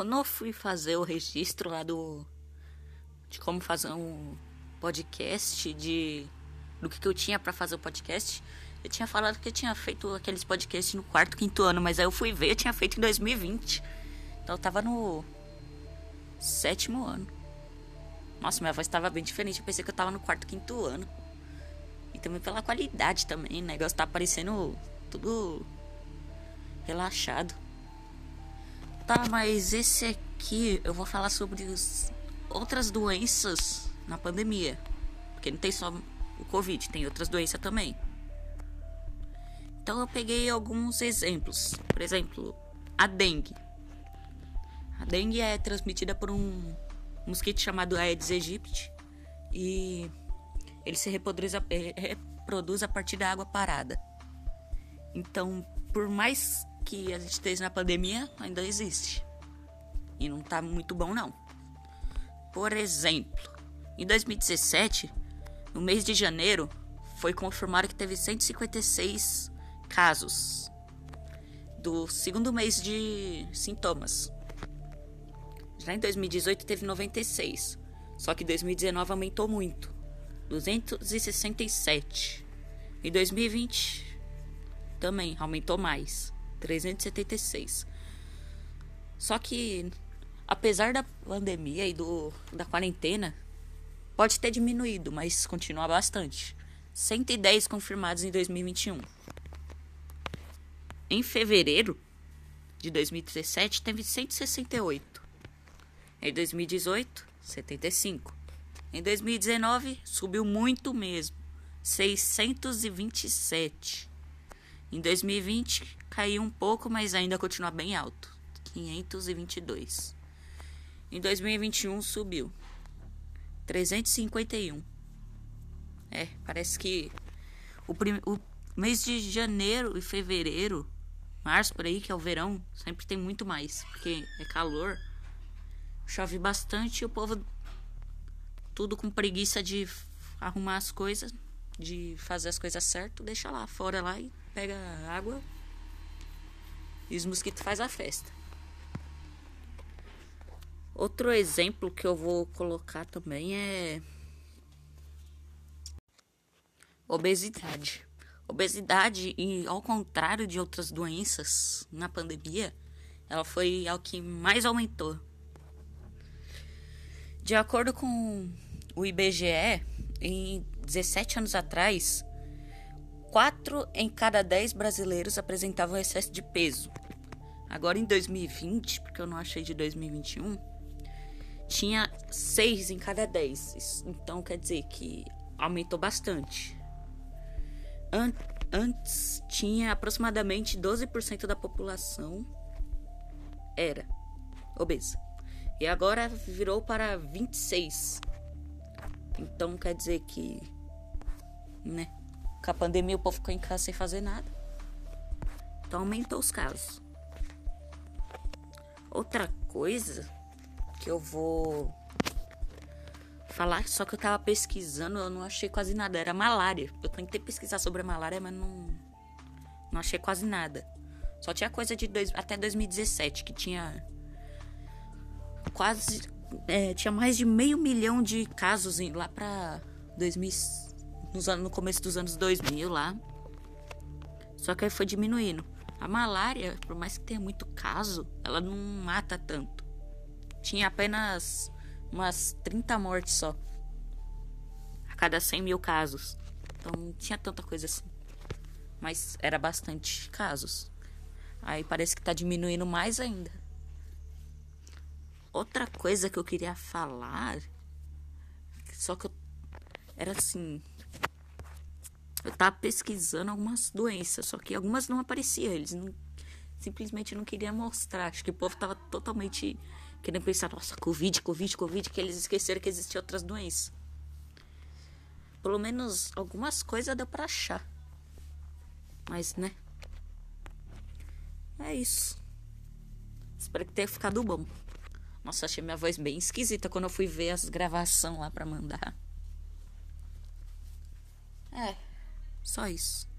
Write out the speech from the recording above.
quando eu fui fazer o registro lá do. de como fazer um podcast, de. do que, que eu tinha para fazer o podcast, eu tinha falado que eu tinha feito aqueles podcasts no quarto, quinto ano, mas aí eu fui ver, eu tinha feito em 2020. Então eu tava no. sétimo ano. Nossa, minha voz tava bem diferente, eu pensei que eu tava no quarto, quinto ano. E também pela qualidade também, o negócio tá parecendo tudo relaxado. Tá, mas esse aqui eu vou falar sobre outras doenças na pandemia. Porque não tem só o Covid, tem outras doenças também. Então eu peguei alguns exemplos. Por exemplo, a dengue. A dengue é transmitida por um mosquito chamado Aedes aegypti e ele se a, reproduz a partir da água parada. Então, por mais que a gente esteja na pandemia ainda existe. E não tá muito bom não. Por exemplo, em 2017, no mês de janeiro, foi confirmado que teve 156 casos do segundo mês de sintomas. Já em 2018 teve 96, só que 2019 aumentou muito, 267. Em 2020 também aumentou mais. 376. Só que, apesar da pandemia e do, da quarentena, pode ter diminuído, mas continua bastante. 110 confirmados em 2021. Em fevereiro de 2017, teve 168. Em 2018, 75. Em 2019, subiu muito mesmo, 627. Em 2020, caiu um pouco, mas ainda continua bem alto. 522. Em 2021 subiu 351. É, parece que o, prim... o mês de janeiro e fevereiro, março por aí, que é o verão, sempre tem muito mais, porque é calor. Chove bastante e o povo tudo com preguiça de arrumar as coisas, de fazer as coisas certo, deixa lá fora lá e pega água e os mosquitos faz a festa. Outro exemplo que eu vou colocar também é obesidade. Obesidade, e ao contrário de outras doenças na pandemia, ela foi ao que mais aumentou. De acordo com o IBGE, em 17 anos atrás, 4 em cada 10 brasileiros apresentavam excesso de peso. Agora em 2020, porque eu não achei de 2021, tinha 6 em cada 10. Então quer dizer que aumentou bastante. An antes tinha aproximadamente 12% da população era obesa. E agora virou para 26. Então quer dizer que né, com a pandemia o povo ficou em casa sem fazer nada. Então aumentou os casos. Outra coisa que eu vou falar, só que eu tava pesquisando, eu não achei quase nada. Era malária. Eu tentei pesquisar sobre a malária, mas não, não achei quase nada. Só tinha coisa de dois, até 2017, que tinha quase. É, tinha mais de meio milhão de casos lá pra 2000, nos, no começo dos anos 2000 lá. Só que aí foi diminuindo. A malária, por mais que tenha muito caso, ela não mata tanto. Tinha apenas umas 30 mortes só. A cada 100 mil casos. Então não tinha tanta coisa assim. Mas era bastante casos. Aí parece que tá diminuindo mais ainda. Outra coisa que eu queria falar. Só que eu. Era assim eu tava pesquisando algumas doenças, só que algumas não apareciam, eles não, simplesmente não queriam mostrar. Acho que o povo tava totalmente querendo pensar, nossa, Covid, Covid, Covid, que eles esqueceram que existiam outras doenças. Pelo menos algumas coisas deu pra achar. Mas, né? É isso. Espero que tenha ficado bom. Nossa, achei minha voz bem esquisita quando eu fui ver as gravações lá pra mandar. É. Só isso.